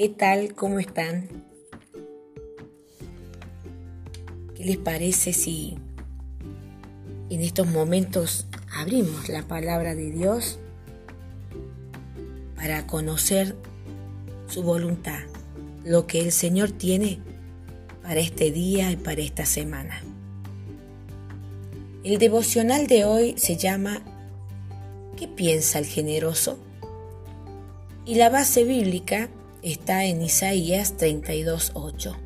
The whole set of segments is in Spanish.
¿Qué tal? ¿Cómo están? ¿Qué les parece si en estos momentos abrimos la palabra de Dios para conocer su voluntad, lo que el Señor tiene para este día y para esta semana? El devocional de hoy se llama ¿Qué piensa el generoso? Y la base bíblica está en Isaías 32.8.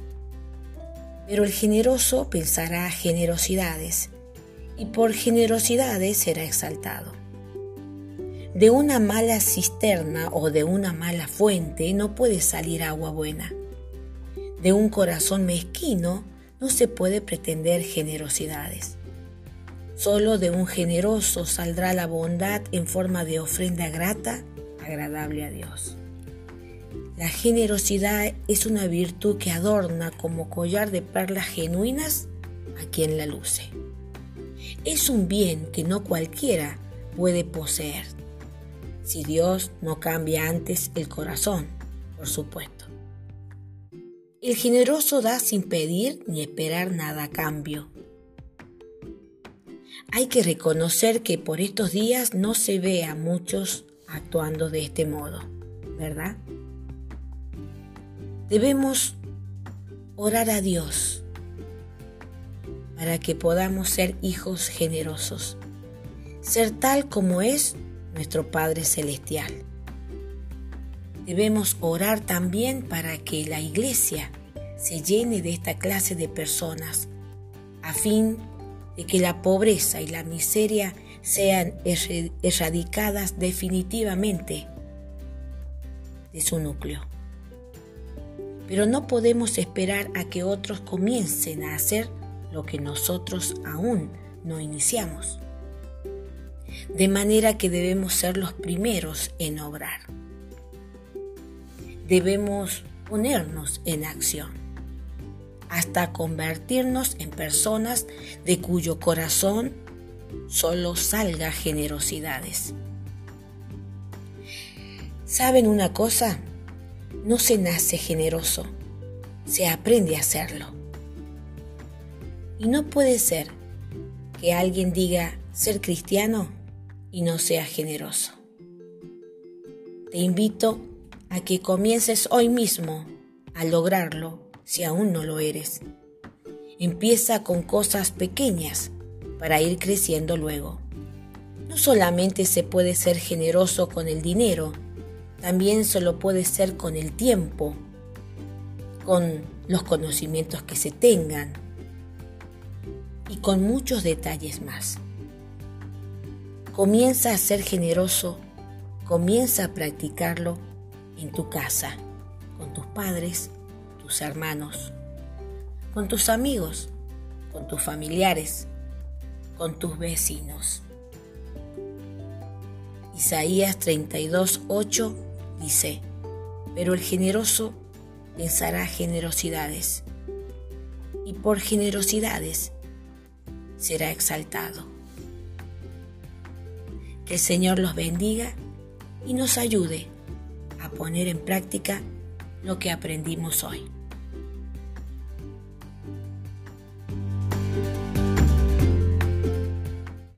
Pero el generoso pensará generosidades, y por generosidades será exaltado. De una mala cisterna o de una mala fuente no puede salir agua buena. De un corazón mezquino no se puede pretender generosidades. Solo de un generoso saldrá la bondad en forma de ofrenda grata, agradable a Dios. La generosidad es una virtud que adorna como collar de perlas genuinas a quien la luce. Es un bien que no cualquiera puede poseer, si Dios no cambia antes el corazón, por supuesto. El generoso da sin pedir ni esperar nada a cambio. Hay que reconocer que por estos días no se ve a muchos actuando de este modo, ¿verdad? Debemos orar a Dios para que podamos ser hijos generosos, ser tal como es nuestro Padre Celestial. Debemos orar también para que la iglesia se llene de esta clase de personas, a fin de que la pobreza y la miseria sean erradicadas definitivamente de su núcleo pero no podemos esperar a que otros comiencen a hacer lo que nosotros aún no iniciamos. De manera que debemos ser los primeros en obrar. Debemos ponernos en acción hasta convertirnos en personas de cuyo corazón solo salga generosidades. ¿Saben una cosa? No se nace generoso, se aprende a hacerlo. Y no puede ser que alguien diga ser cristiano y no sea generoso. Te invito a que comiences hoy mismo a lograrlo si aún no lo eres. Empieza con cosas pequeñas para ir creciendo luego. No solamente se puede ser generoso con el dinero, también solo puede ser con el tiempo, con los conocimientos que se tengan y con muchos detalles más. Comienza a ser generoso, comienza a practicarlo en tu casa, con tus padres, tus hermanos, con tus amigos, con tus familiares, con tus vecinos. Isaías 32, 8 dice, pero el generoso pensará generosidades, y por generosidades será exaltado. Que el Señor los bendiga y nos ayude a poner en práctica lo que aprendimos hoy.